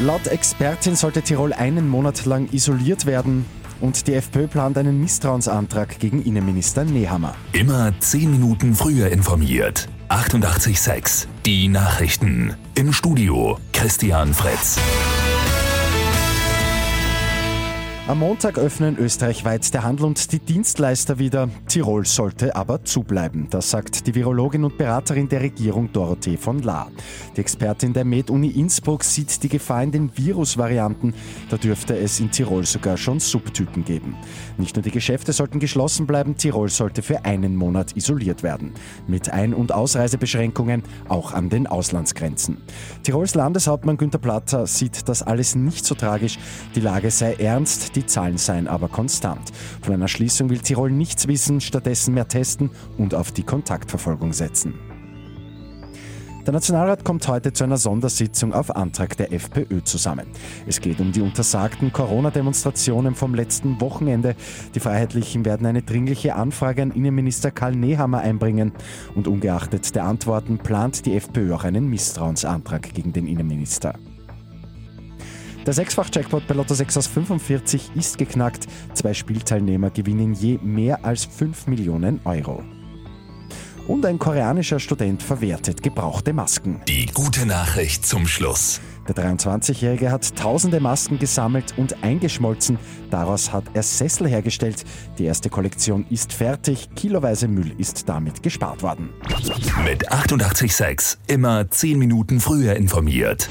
Laut Expertin sollte Tirol einen Monat lang isoliert werden. Und die FPÖ plant einen Misstrauensantrag gegen Innenminister Nehammer. Immer 10 Minuten früher informiert. 88.6 Die Nachrichten. Im Studio Christian Fritz. Am Montag öffnen österreichweit der Handel und die Dienstleister wieder. Tirol sollte aber zubleiben. Das sagt die Virologin und Beraterin der Regierung Dorothee von Lahr. Die Expertin der Med-Uni Innsbruck sieht die Gefahr in den Virusvarianten. Da dürfte es in Tirol sogar schon Subtypen geben. Nicht nur die Geschäfte sollten geschlossen bleiben, Tirol sollte für einen Monat isoliert werden. Mit Ein- und Ausreisebeschränkungen auch an den Auslandsgrenzen. Tirols Landeshauptmann Günter Platter sieht das alles nicht so tragisch. Die Lage sei ernst, die Zahlen seien aber konstant. Von einer Schließung will Tirol nichts wissen, stattdessen mehr testen und auf die Kontaktverfolgung setzen. Der Nationalrat kommt heute zu einer Sondersitzung auf Antrag der FPÖ zusammen. Es geht um die untersagten Corona-Demonstrationen vom letzten Wochenende. Die Freiheitlichen werden eine dringliche Anfrage an Innenminister Karl Nehammer einbringen. Und ungeachtet der Antworten plant die FPÖ auch einen Misstrauensantrag gegen den Innenminister. Der Sechsfach-Jackpot bei Lotto 6 aus 45 ist geknackt. Zwei Spielteilnehmer gewinnen je mehr als 5 Millionen Euro. Und ein koreanischer Student verwertet gebrauchte Masken. Die gute Nachricht zum Schluss. Der 23-Jährige hat tausende Masken gesammelt und eingeschmolzen. Daraus hat er Sessel hergestellt. Die erste Kollektion ist fertig. Kiloweise Müll ist damit gespart worden. Mit 886 immer 10 Minuten früher informiert.